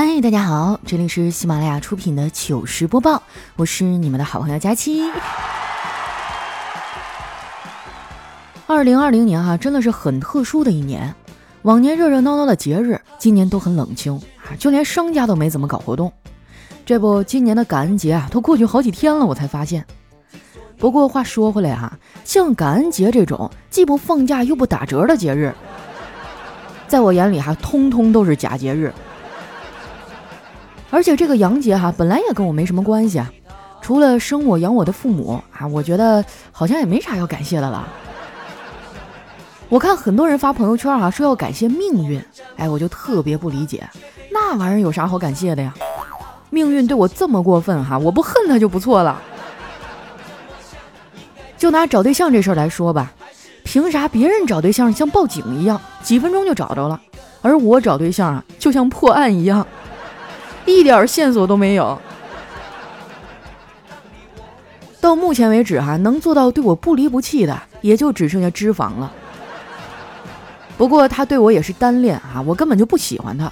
嗨，大家好，这里是喜马拉雅出品的糗事播报，我是你们的好朋友佳期。二零二零年哈，真的是很特殊的一年。往年热热闹闹的节日，今年都很冷清啊，就连商家都没怎么搞活动。这不，今年的感恩节啊，都过去好几天了，我才发现。不过话说回来哈，像感恩节这种既不放假又不打折的节日，在我眼里哈，通通都是假节日。而且这个杨杰哈，本来也跟我没什么关系啊，除了生我养我的父母啊，我觉得好像也没啥要感谢的了。我看很多人发朋友圈啊，说要感谢命运，哎，我就特别不理解，那玩意儿有啥好感谢的呀？命运对我这么过分哈，我不恨他就不错了。就拿找对象这事儿来说吧，凭啥别人找对象像报警一样，几分钟就找着了，而我找对象啊，就像破案一样，一点线索都没有。到目前为止哈，能做到对我不离不弃的，也就只剩下脂肪了。不过他对我也是单恋啊，我根本就不喜欢他。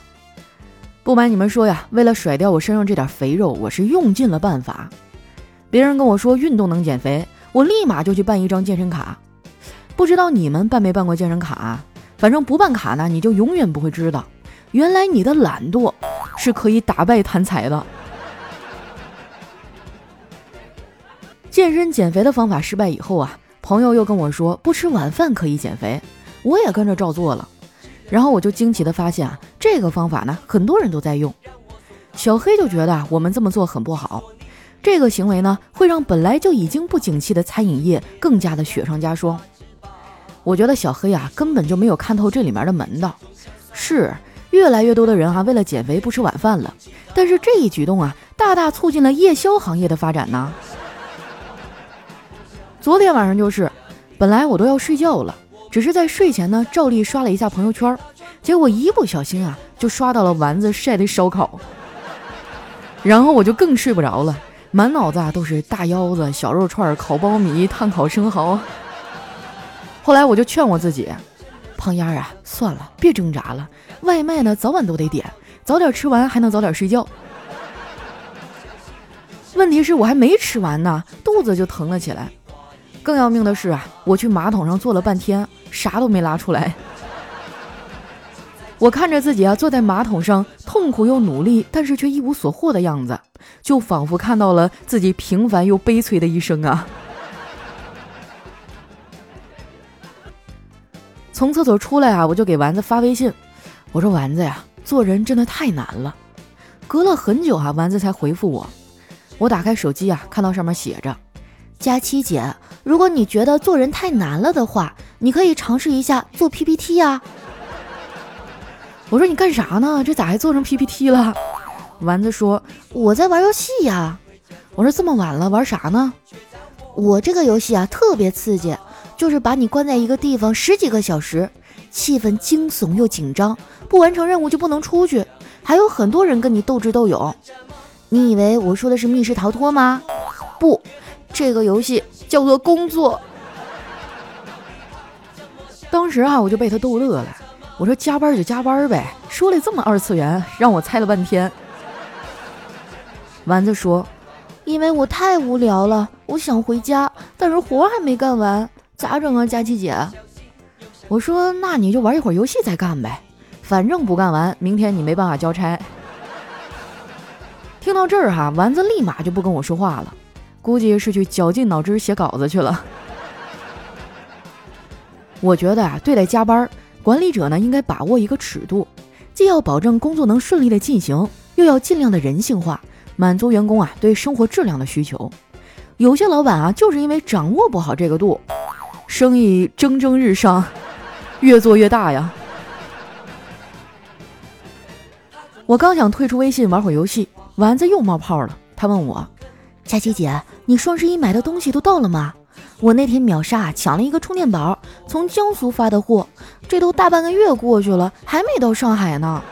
不瞒你们说呀，为了甩掉我身上这点肥肉，我是用尽了办法。别人跟我说运动能减肥，我立马就去办一张健身卡。不知道你们办没办过健身卡？反正不办卡呢，你就永远不会知道，原来你的懒惰是可以打败贪财的。健身减肥的方法失败以后啊，朋友又跟我说不吃晚饭可以减肥。我也跟着照做了，然后我就惊奇的发现啊，这个方法呢，很多人都在用。小黑就觉得我们这么做很不好，这个行为呢，会让本来就已经不景气的餐饮业更加的雪上加霜。我觉得小黑啊，根本就没有看透这里面的门道。是越来越多的人啊，为了减肥不吃晚饭了，但是这一举动啊，大大促进了夜宵行业的发展呢。昨天晚上就是，本来我都要睡觉了。只是在睡前呢，照例刷了一下朋友圈，结果一不小心啊，就刷到了丸子晒的烧烤，然后我就更睡不着了，满脑子啊都是大腰子、小肉串、烤苞米、炭烤生蚝。后来我就劝我自己，胖丫啊，算了，别挣扎了，外卖呢早晚都得点，早点吃完还能早点睡觉。问题是我还没吃完呢，肚子就疼了起来。更要命的是啊，我去马桶上坐了半天。啥都没拉出来，我看着自己啊坐在马桶上，痛苦又努力，但是却一无所获的样子，就仿佛看到了自己平凡又悲催的一生啊！从厕所出来啊，我就给丸子发微信，我说：“丸子呀，做人真的太难了。”隔了很久哈，丸子才回复我。我打开手机啊，看到上面写着：“佳期姐，如果你觉得做人太难了的话。”你可以尝试一下做 PPT 呀。我说你干啥呢？这咋还做成 PPT 了？丸子说我在玩游戏呀。我说这么晚了玩啥呢？我这个游戏啊特别刺激，就是把你关在一个地方十几个小时，气氛惊悚又紧张，不完成任务就不能出去，还有很多人跟你斗智斗勇。你以为我说的是密室逃脱吗？不，这个游戏叫做工作。当时啊，我就被他逗乐了。我说加班就加班呗，说了这么二次元，让我猜了半天。丸子说：“因为我太无聊了，我想回家，但是活还没干完，咋整啊，佳琪姐？”我说：“那你就玩一会儿游戏再干呗，反正不干完，明天你没办法交差。”听到这儿哈，丸子立马就不跟我说话了，估计是去绞尽脑汁写稿子去了。我觉得啊，对待加班，管理者呢应该把握一个尺度，既要保证工作能顺利的进行，又要尽量的人性化，满足员工啊对生活质量的需求。有些老板啊，就是因为掌握不好这个度，生意蒸蒸日上，越做越大呀。我刚想退出微信玩会儿游戏，丸子又冒泡了。他问我：“佳琪姐，你双十一买的东西都到了吗？”我那天秒杀抢了一个充电宝，从江苏发的货，这都大半个月过去了，还没到上海呢。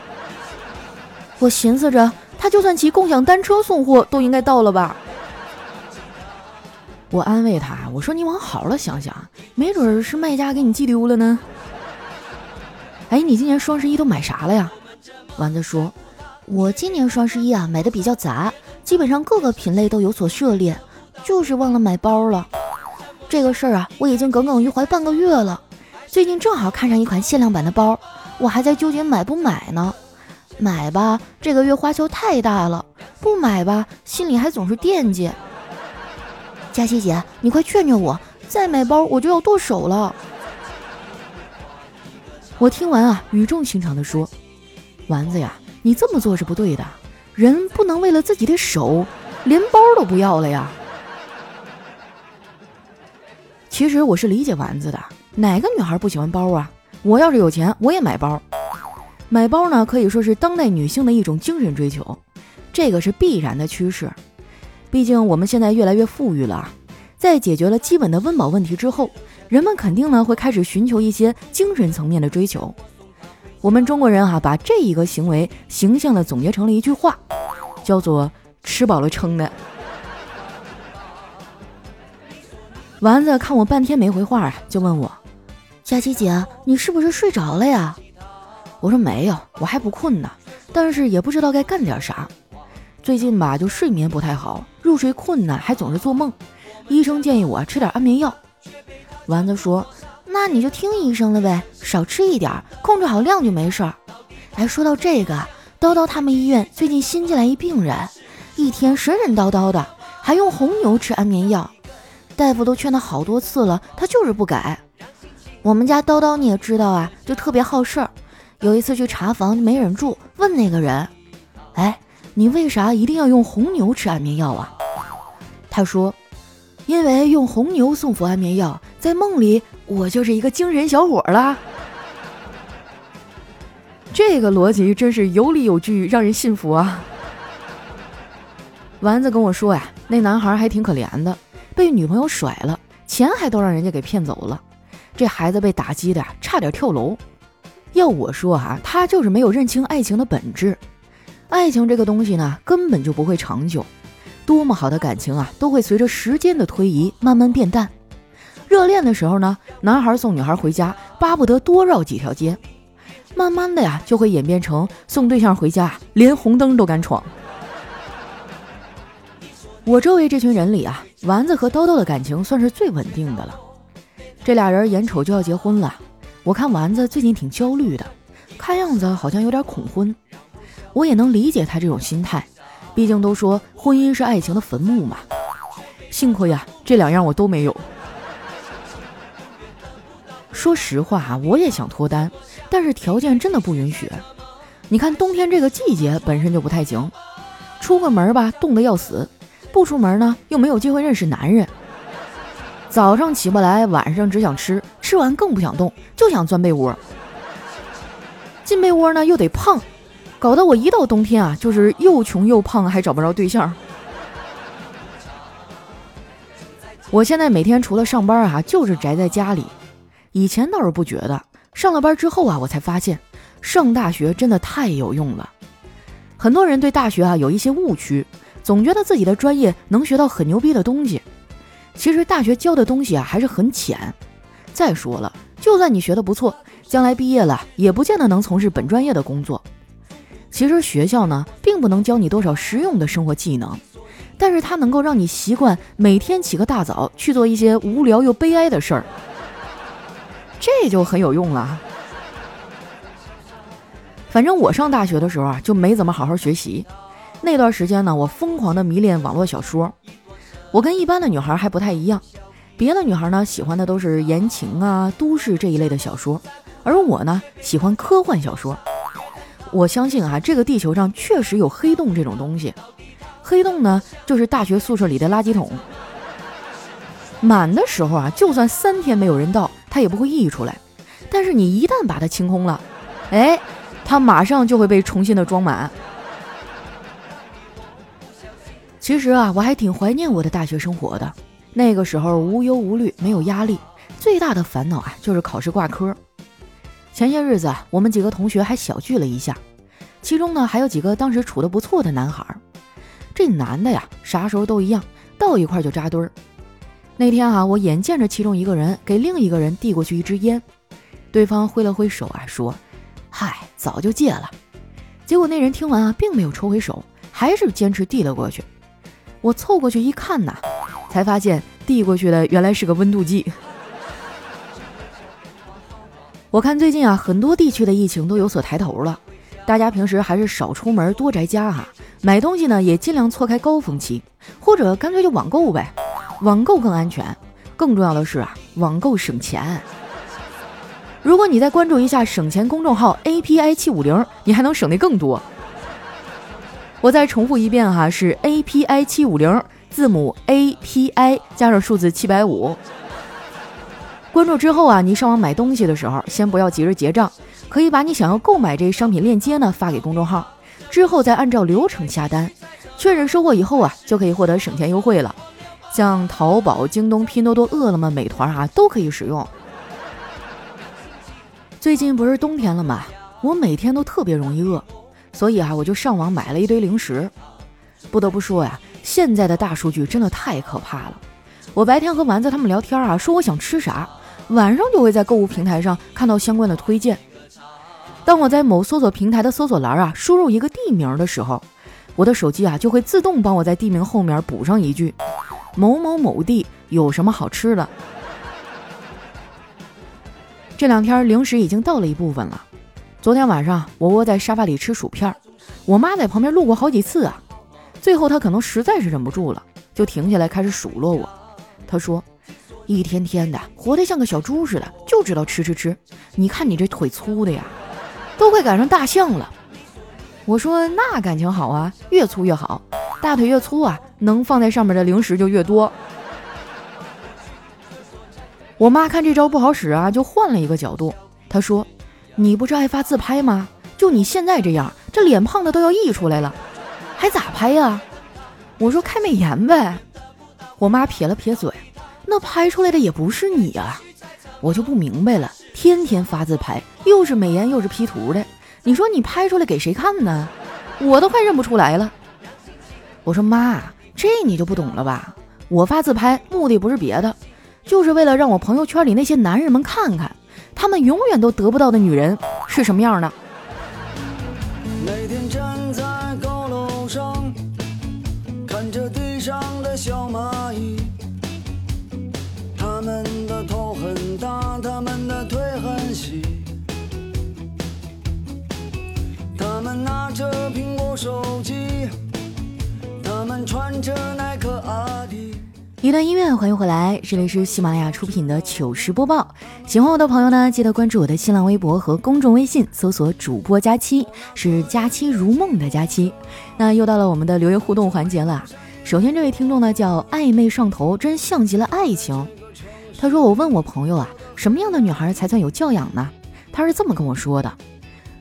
我寻思着，他就算骑共享单车送货，都应该到了吧。我安慰他，我说你往好了想想，没准是卖家给你寄丢了呢。哎，你今年双十一都买啥了呀？丸子说，我今年双十一啊买的比较杂，基本上各个品类都有所涉猎，就是忘了买包了。这个事儿啊，我已经耿耿于怀半个月了。最近正好看上一款限量版的包，我还在纠结买不买呢。买吧，这个月花销太大了；不买吧，心里还总是惦记。佳琪姐，你快劝劝我，再买包我就要剁手了。我听完啊，语重心长地说：“丸子呀。”你这么做是不对的，人不能为了自己的手，连包都不要了呀。其实我是理解丸子的，哪个女孩不喜欢包啊？我要是有钱，我也买包。买包呢，可以说是当代女性的一种精神追求，这个是必然的趋势。毕竟我们现在越来越富裕了，在解决了基本的温饱问题之后，人们肯定呢会开始寻求一些精神层面的追求。我们中国人哈，把这一个行为形象的总结成了一句话，叫做“吃饱了撑的”。丸子看我半天没回话，就问我：“佳琪姐，你是不是睡着了呀？”我说：“没有，我还不困呢，但是也不知道该干点啥。最近吧，就睡眠不太好，入睡困难，还总是做梦。医生建议我吃点安眠药。”丸子说。那你就听医生的呗，少吃一点，控制好量就没事儿。哎，说到这个，叨叨他们医院最近新进来一病人，一天神神叨叨的，还用红牛吃安眠药，大夫都劝他好多次了，他就是不改。我们家叨叨你也知道啊，就特别好事儿。有一次去查房没忍住，问那个人：“哎，你为啥一定要用红牛吃安眠药啊？”他说：“因为用红牛送服安眠药，在梦里。”我就是一个精神小伙啦，这个逻辑真是有理有据，让人信服啊。丸子跟我说呀，那男孩还挺可怜的，被女朋友甩了，钱还都让人家给骗走了，这孩子被打击的差点跳楼。要我说啊，他就是没有认清爱情的本质。爱情这个东西呢，根本就不会长久，多么好的感情啊，都会随着时间的推移慢慢变淡。热恋的时候呢，男孩送女孩回家，巴不得多绕几条街。慢慢的呀，就会演变成送对象回家，连红灯都敢闯。我周围这群人里啊，丸子和叨叨的感情算是最稳定的了。这俩人眼瞅就要结婚了，我看丸子最近挺焦虑的，看样子好像有点恐婚。我也能理解他这种心态，毕竟都说婚姻是爱情的坟墓嘛。幸亏呀，这两样我都没有。说实话啊，我也想脱单，但是条件真的不允许。你看冬天这个季节本身就不太行，出个门吧冻得要死，不出门呢又没有机会认识男人。早上起不来，晚上只想吃，吃完更不想动，就想钻被窝。进被窝呢又得胖，搞得我一到冬天啊就是又穷又胖，还找不着对象。我现在每天除了上班啊，就是宅在家里。以前倒是不觉得，上了班之后啊，我才发现上大学真的太有用了。很多人对大学啊有一些误区，总觉得自己的专业能学到很牛逼的东西。其实大学教的东西啊还是很浅。再说了，就算你学的不错，将来毕业了也不见得能从事本专业的工作。其实学校呢并不能教你多少实用的生活技能，但是它能够让你习惯每天起个大早去做一些无聊又悲哀的事儿。这就很有用了。反正我上大学的时候啊，就没怎么好好学习。那段时间呢，我疯狂的迷恋网络小说。我跟一般的女孩还不太一样，别的女孩呢喜欢的都是言情啊、都市这一类的小说，而我呢喜欢科幻小说。我相信啊，这个地球上确实有黑洞这种东西。黑洞呢，就是大学宿舍里的垃圾桶。满的时候啊，就算三天没有人到。它也不会溢出来，但是你一旦把它清空了，哎，它马上就会被重新的装满。其实啊，我还挺怀念我的大学生活的，那个时候无忧无虑，没有压力，最大的烦恼啊就是考试挂科。前些日子，我们几个同学还小聚了一下，其中呢还有几个当时处的不错的男孩。这男的呀，啥时候都一样，到一块就扎堆儿。那天啊，我眼见着其中一个人给另一个人递过去一支烟，对方挥了挥手啊，说：“嗨，早就戒了。”结果那人听完啊，并没有抽回手，还是坚持递了过去。我凑过去一看呐，才发现递过去的原来是个温度计。我看最近啊，很多地区的疫情都有所抬头了，大家平时还是少出门，多宅家哈。买东西呢，也尽量错开高峰期，或者干脆就网购呗，网购更安全。更重要的是啊，网购省钱。如果你再关注一下省钱公众号 API 七五零，你还能省得更多。我再重复一遍哈，是 API 七五零，字母 API 加上数字七百五。关注之后啊，你上网买东西的时候，先不要急着结账，可以把你想要购买这商品链接呢发给公众号，之后再按照流程下单，确认收货以后啊，就可以获得省钱优惠了。像淘宝、京东、拼多多、饿了么、美团啊，都可以使用。最近不是冬天了吗？我每天都特别容易饿，所以啊，我就上网买了一堆零食。不得不说呀，现在的大数据真的太可怕了。我白天和丸子他们聊天啊，说我想吃啥。晚上就会在购物平台上看到相关的推荐。当我在某搜索平台的搜索栏啊输入一个地名的时候，我的手机啊就会自动帮我在地名后面补上一句：“某某某地有什么好吃的。”这两天零食已经到了一部分了。昨天晚上我窝在沙发里吃薯片，我妈在旁边路过好几次啊，最后她可能实在是忍不住了，就停下来开始数落我。她说。一天天的活得像个小猪似的，就知道吃吃吃。你看你这腿粗的呀，都快赶上大象了。我说那感情好啊，越粗越好，大腿越粗啊，能放在上面的零食就越多。我妈看这招不好使啊，就换了一个角度。她说：“你不是爱发自拍吗？就你现在这样，这脸胖的都要溢出来了，还咋拍呀？”我说：“开美颜呗。”我妈撇了撇嘴。那拍出来的也不是你啊，我就不明白了。天天发自拍，又是美颜又是 P 图的，你说你拍出来给谁看呢？我都快认不出来了。我说妈，这你就不懂了吧？我发自拍目的不是别的，就是为了让我朋友圈里那些男人们看看，他们永远都得不到的女人是什么样的。拿着苹果手机，他们穿着耐克阿迪。一段音乐，欢迎回来，这里是喜马拉雅出品的糗事播报。喜欢我的朋友呢，记得关注我的新浪微博和公众微信，搜索主播佳期，是佳期如梦的佳期。那又到了我们的留言互动环节了。首先，这位听众呢叫暧昧上头，真像极了爱情。他说：“我问我朋友啊，什么样的女孩才算有教养呢？他是这么跟我说的：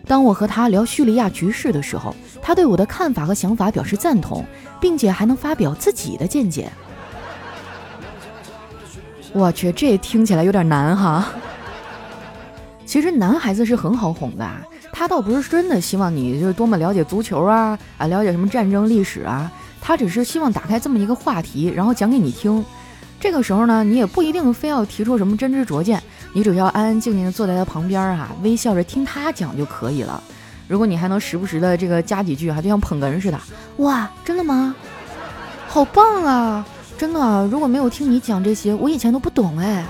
当我和他聊叙利亚局势的时候，他对我的看法和想法表示赞同，并且还能发表自己的见解。我去，这听起来有点难哈。其实男孩子是很好哄的，他倒不是真的希望你就是多么了解足球啊啊，了解什么战争历史啊，他只是希望打开这么一个话题，然后讲给你听。”这个时候呢，你也不一定非要提出什么真知灼见，你只要安安静静的坐在他旁边儿啊，微笑着听他讲就可以了。如果你还能时不时的这个加几句哈，就像捧哏似的，哇，真的吗？好棒啊！真的，如果没有听你讲这些，我以前都不懂哎。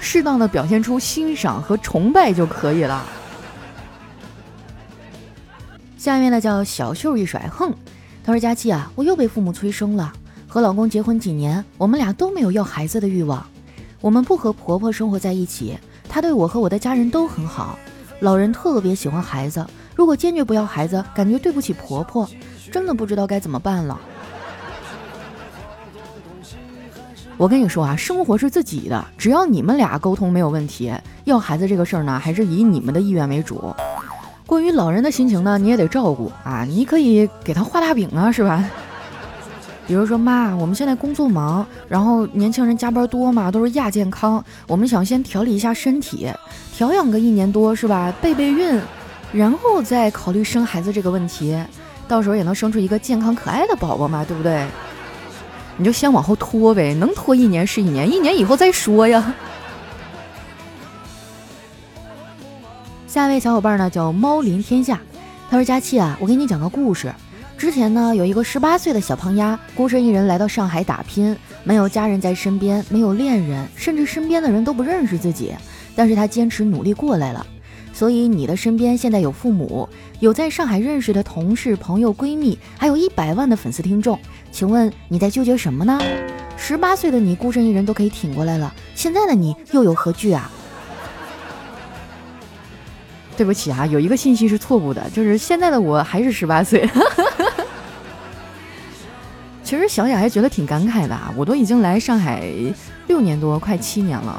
适当的表现出欣赏和崇拜就可以了。下面呢叫小秀一甩，哼，他说佳期啊，我又被父母催生了。和老公结婚几年，我们俩都没有要孩子的欲望。我们不和婆婆生活在一起，她对我和我的家人都很好。老人特别喜欢孩子，如果坚决不要孩子，感觉对不起婆婆，真的不知道该怎么办了。我跟你说啊，生活是自己的，只要你们俩沟通没有问题，要孩子这个事儿呢，还是以你们的意愿为主。关于老人的心情呢，你也得照顾啊，你可以给他画大饼啊，是吧？比如说妈，我们现在工作忙，然后年轻人加班多嘛，都是亚健康。我们想先调理一下身体，调养个一年多是吧？备备孕，然后再考虑生孩子这个问题，到时候也能生出一个健康可爱的宝宝嘛，对不对？你就先往后拖呗，能拖一年是一年，一年以后再说呀。下一位小伙伴呢叫猫临天下，他说：“佳期啊，我给你讲个故事。之前呢，有一个十八岁的小胖丫，孤身一人来到上海打拼，没有家人在身边，没有恋人，甚至身边的人都不认识自己。但是他坚持努力过来了。所以你的身边现在有父母，有在上海认识的同事、朋友、闺蜜，还有一百万的粉丝听众。请问你在纠结什么呢？十八岁的你孤身一人都可以挺过来了，现在的你又有何惧啊？”对不起啊，有一个信息是错误的，就是现在的我还是十八岁。其实想想还觉得挺感慨的啊，我都已经来上海六年多，快七年了。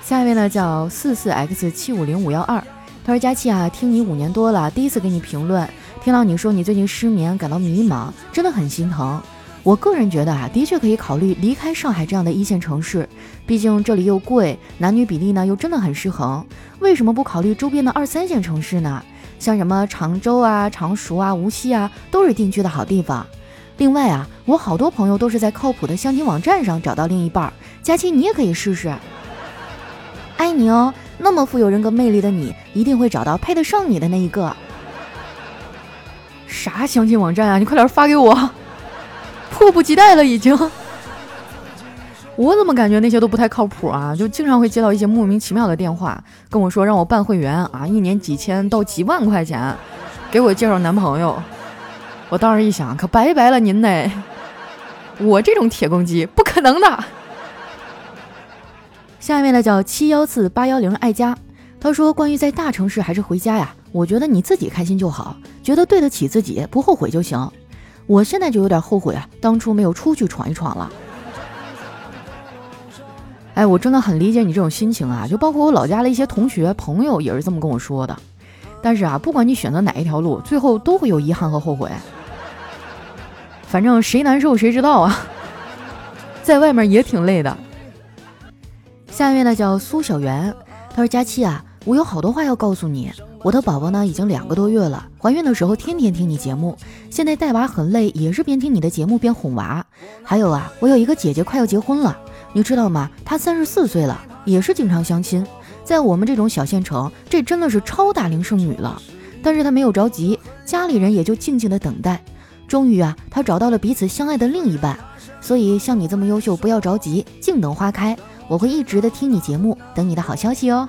下一位呢叫四四 x 七五零五幺二，他说佳期啊，听你五年多了，第一次给你评论，听到你说你最近失眠，感到迷茫，真的很心疼。我个人觉得啊，的确可以考虑离开上海这样的一线城市，毕竟这里又贵，男女比例呢又真的很失衡。为什么不考虑周边的二三线城市呢？像什么常州啊、常熟啊、无锡啊，都是定居的好地方。另外啊，我好多朋友都是在靠谱的相亲网站上找到另一半，佳期你也可以试试。爱你哦，那么富有人格魅力的你，一定会找到配得上你的那一个。啥相亲网站啊？你快点发给我。迫不及待了，已经。我怎么感觉那些都不太靠谱啊？就经常会接到一些莫名其妙的电话，跟我说让我办会员啊，一年几千到几万块钱，给我介绍男朋友。我当时一想，可拜拜了您嘞！我这种铁公鸡，不可能的。下面呢叫七幺四八幺零爱家，他说关于在大城市还是回家呀，我觉得你自己开心就好，觉得对得起自己，不后悔就行。我现在就有点后悔啊，当初没有出去闯一闯了。哎，我真的很理解你这种心情啊，就包括我老家的一些同学朋友也是这么跟我说的。但是啊，不管你选择哪一条路，最后都会有遗憾和后悔。反正谁难受谁知道啊，在外面也挺累的。下面呢叫苏小媛，她说：“佳期啊，我有好多话要告诉你。”我的宝宝呢，已经两个多月了。怀孕的时候天天听你节目，现在带娃很累，也是边听你的节目边哄娃。还有啊，我有一个姐姐快要结婚了，你知道吗？她三十四岁了，也是经常相亲。在我们这种小县城，这真的是超大龄剩女了。但是她没有着急，家里人也就静静的等待。终于啊，她找到了彼此相爱的另一半。所以像你这么优秀，不要着急，静等花开。我会一直的听你节目，等你的好消息哦。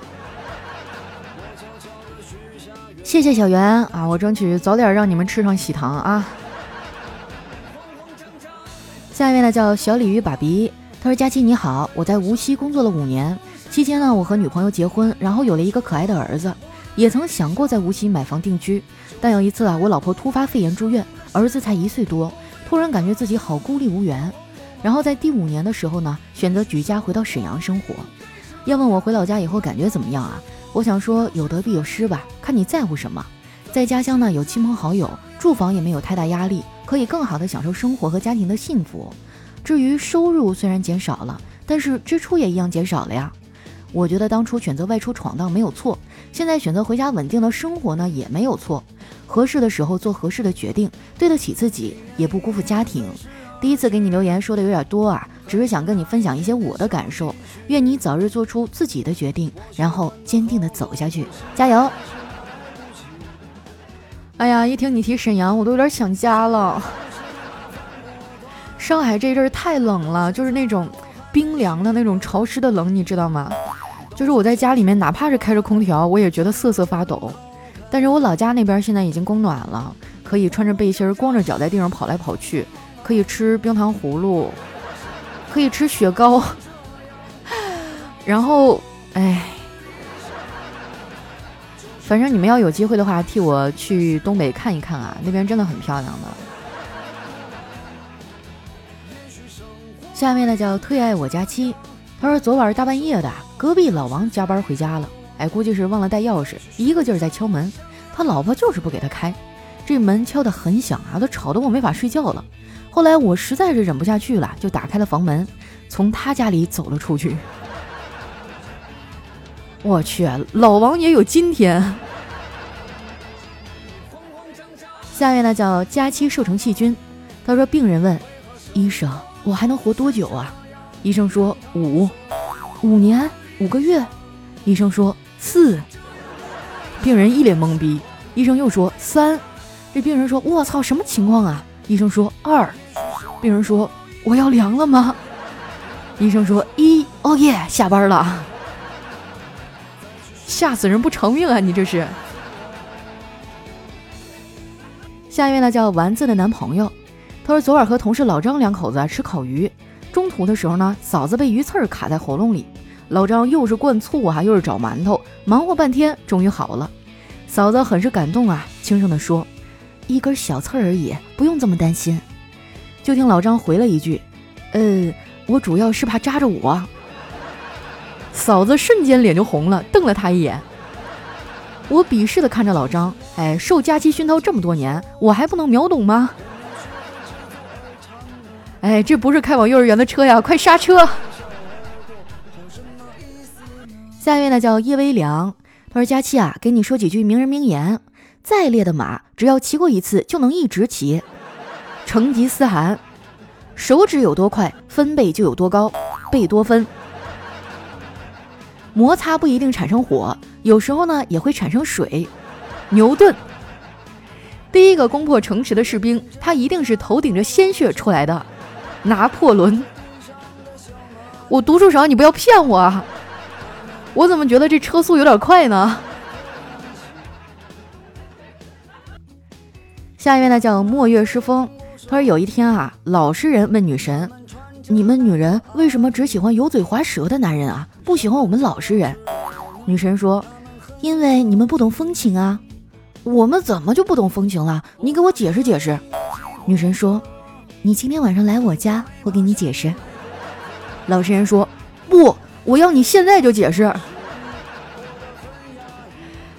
谢谢小袁啊，我争取早点让你们吃上喜糖啊。下一位呢叫小鲤鱼爸比，他说：“佳期你好，我在无锡工作了五年，期间呢我和女朋友结婚，然后有了一个可爱的儿子，也曾想过在无锡买房定居，但有一次啊我老婆突发肺炎住院，儿子才一岁多，突然感觉自己好孤立无援，然后在第五年的时候呢选择举家回到沈阳生活。要问我回老家以后感觉怎么样啊？”我想说，有得必有失吧，看你在乎什么。在家乡呢，有亲朋好友，住房也没有太大压力，可以更好的享受生活和家庭的幸福。至于收入虽然减少了，但是支出也一样减少了呀。我觉得当初选择外出闯荡没有错，现在选择回家稳定的生活呢也没有错。合适的时候做合适的决定，对得起自己，也不辜负家庭。第一次给你留言说的有点多啊，只是想跟你分享一些我的感受。愿你早日做出自己的决定，然后坚定的走下去，加油！哎呀，一听你提沈阳，我都有点想家了。上海这阵儿太冷了，就是那种冰凉的那种潮湿的冷，你知道吗？就是我在家里面，哪怕是开着空调，我也觉得瑟瑟发抖。但是我老家那边现在已经供暖了，可以穿着背心儿，光着脚在地上跑来跑去。可以吃冰糖葫芦，可以吃雪糕，然后，哎，反正你们要有机会的话，替我去东北看一看啊，那边真的很漂亮的。下面呢叫特爱我家妻，他说昨晚大半夜的，隔壁老王加班回家了，哎，估计是忘了带钥匙，一个劲儿在敲门，他老婆就是不给他开，这门敲得很响啊，都吵得我没法睡觉了。后来我实在是忍不下去了，就打开了房门，从他家里走了出去。我去，老王也有今天。下面呢叫佳期瘦成细菌，他说病人问医生：“我还能活多久啊？”医生说：“五五年五个月。”医生说：“四。”病人一脸懵逼。医生又说三，这病人说：“我操，什么情况啊？”医生说二，病人说：“我要凉了吗？”医生说一，哦耶，下班了。吓死人不偿命啊！你这是。下一位呢叫丸子的男朋友，他说昨晚和同事老张两口子吃烤鱼，中途的时候呢，嫂子被鱼刺卡在喉咙里，老张又是灌醋啊，又是找馒头，忙活半天，终于好了。嫂子很是感动啊，轻声的说：“一根小刺而已，不用这么担心。”就听老张回了一句：“呃，我主要是怕扎着我。”嫂子瞬间脸就红了，瞪了他一眼。我鄙视的看着老张，哎，受假期熏陶这么多年，我还不能秒懂吗？哎，这不是开往幼儿园的车呀，快刹车！下一位呢叫叶微凉，他说佳期啊，给你说几句名人名言：再烈的马，只要骑过一次，就能一直骑。成吉思汗，手指有多快，分贝就有多高，贝多芬。摩擦不一定产生火，有时候呢也会产生水。牛顿，第一个攻破城池的士兵，他一定是头顶着鲜血出来的。拿破仑，我读书少，你不要骗我啊！我怎么觉得这车速有点快呢？下一位呢叫墨月诗风，他说有一天啊，老实人问女神。你们女人为什么只喜欢油嘴滑舌的男人啊？不喜欢我们老实人？女神说：“因为你们不懂风情啊。”我们怎么就不懂风情了？你给我解释解释。女神说：“你今天晚上来我家，我给你解释。”老实人说：“不，我要你现在就解释。”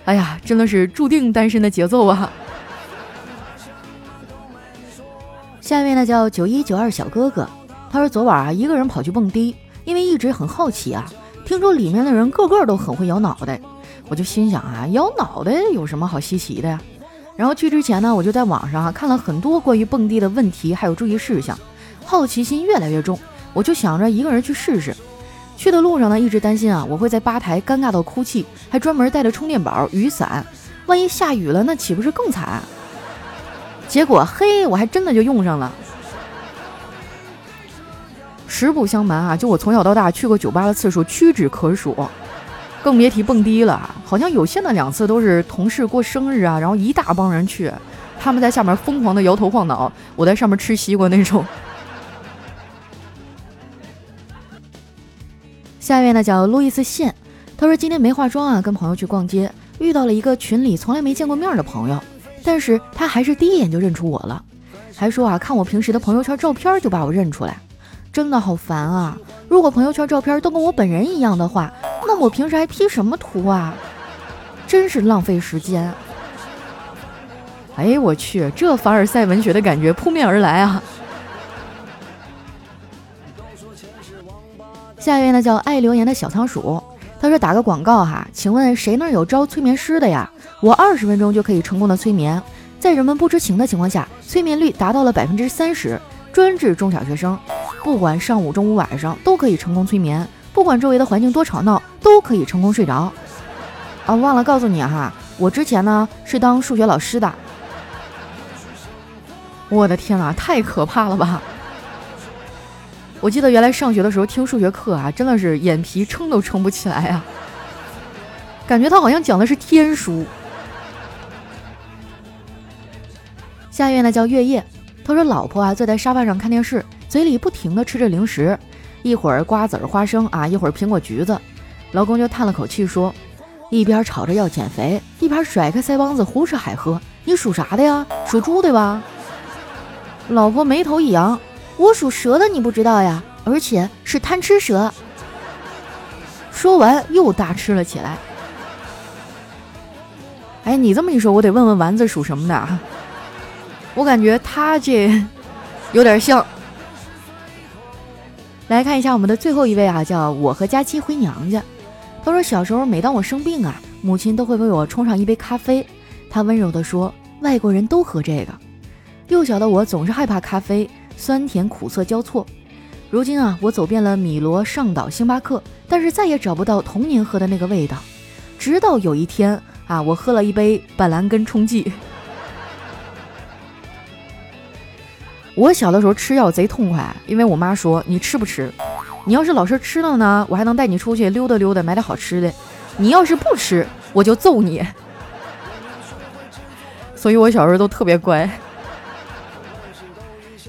哎呀，真的是注定单身的节奏啊！下一位呢，叫九一九二小哥哥。他说：“昨晚啊，一个人跑去蹦迪，因为一直很好奇啊。听说里面的人个个都很会摇脑袋，我就心想啊，摇脑袋有什么好稀奇的呀？然后去之前呢，我就在网上啊看了很多关于蹦迪的问题还有注意事项，好奇心越来越重，我就想着一个人去试试。去的路上呢，一直担心啊，我会在吧台尴尬到哭泣，还专门带着充电宝、雨伞，万一下雨了，那岂不是更惨？结果嘿，我还真的就用上了。”实不相瞒啊，就我从小到大去过酒吧的次数屈指可数，更别提蹦迪了。好像有限的两次都是同事过生日啊，然后一大帮人去，他们在下面疯狂的摇头晃脑，我在上面吃西瓜那种。下一位呢叫路易斯线，他说今天没化妆啊，跟朋友去逛街，遇到了一个群里从来没见过面的朋友，但是他还是第一眼就认出我了，还说啊看我平时的朋友圈照片就把我认出来。真的好烦啊！如果朋友圈照片都跟我本人一样的话，那我平时还 P 什么图啊？真是浪费时间。哎，我去，这凡尔赛文学的感觉扑面而来啊！下一位呢，叫爱留言的小仓鼠，他说打个广告哈，请问谁那儿有招催眠师的呀？我二十分钟就可以成功的催眠，在人们不知情的情况下，催眠率达到了百分之三十，专治中小学生。不管上午、中午、晚上都可以成功催眠，不管周围的环境多吵闹，都可以成功睡着。啊，忘了告诉你哈，我之前呢是当数学老师的。我的天哪，太可怕了吧！我记得原来上学的时候听数学课啊，真的是眼皮撑都撑不起来啊，感觉他好像讲的是天书。下一位呢叫月夜，他说老婆啊坐在沙发上看电视。嘴里不停的吃着零食，一会儿瓜子儿、花生啊，一会儿苹果、橘子。老公就叹了口气说：“一边吵着要减肥，一边甩开腮帮子胡吃海喝。你属啥的呀？属猪对吧？”老婆眉头一扬：“我属蛇的，你不知道呀？而且是贪吃蛇。”说完又大吃了起来。哎，你这么一说，我得问问丸子属什么的啊。我感觉他这有点像。来看一下我们的最后一位啊，叫我和佳期回娘家。他说小时候每当我生病啊，母亲都会为我冲上一杯咖啡。他温柔地说：“外国人都喝这个。”幼小的我总是害怕咖啡，酸甜苦涩交错。如今啊，我走遍了米罗、上岛、星巴克，但是再也找不到童年喝的那个味道。直到有一天啊，我喝了一杯板蓝根冲剂。我小的时候吃药贼痛快，因为我妈说你吃不吃，你要是老是吃了呢，我还能带你出去溜达溜达，买点好吃的；你要是不吃，我就揍你。所以我小时候都特别乖。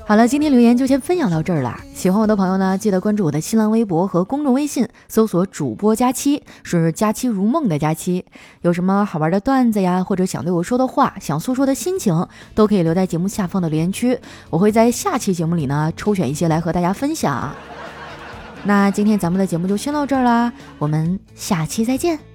好了，今天留言就先分享到这儿了。喜欢我的朋友呢，记得关注我的新浪微博和公众微信，搜索“主播佳期”，是“佳期如梦”的佳期。有什么好玩的段子呀，或者想对我说的话，想诉说的心情，都可以留在节目下方的留言区，我会在下期节目里呢抽选一些来和大家分享。那今天咱们的节目就先到这儿啦，我们下期再见。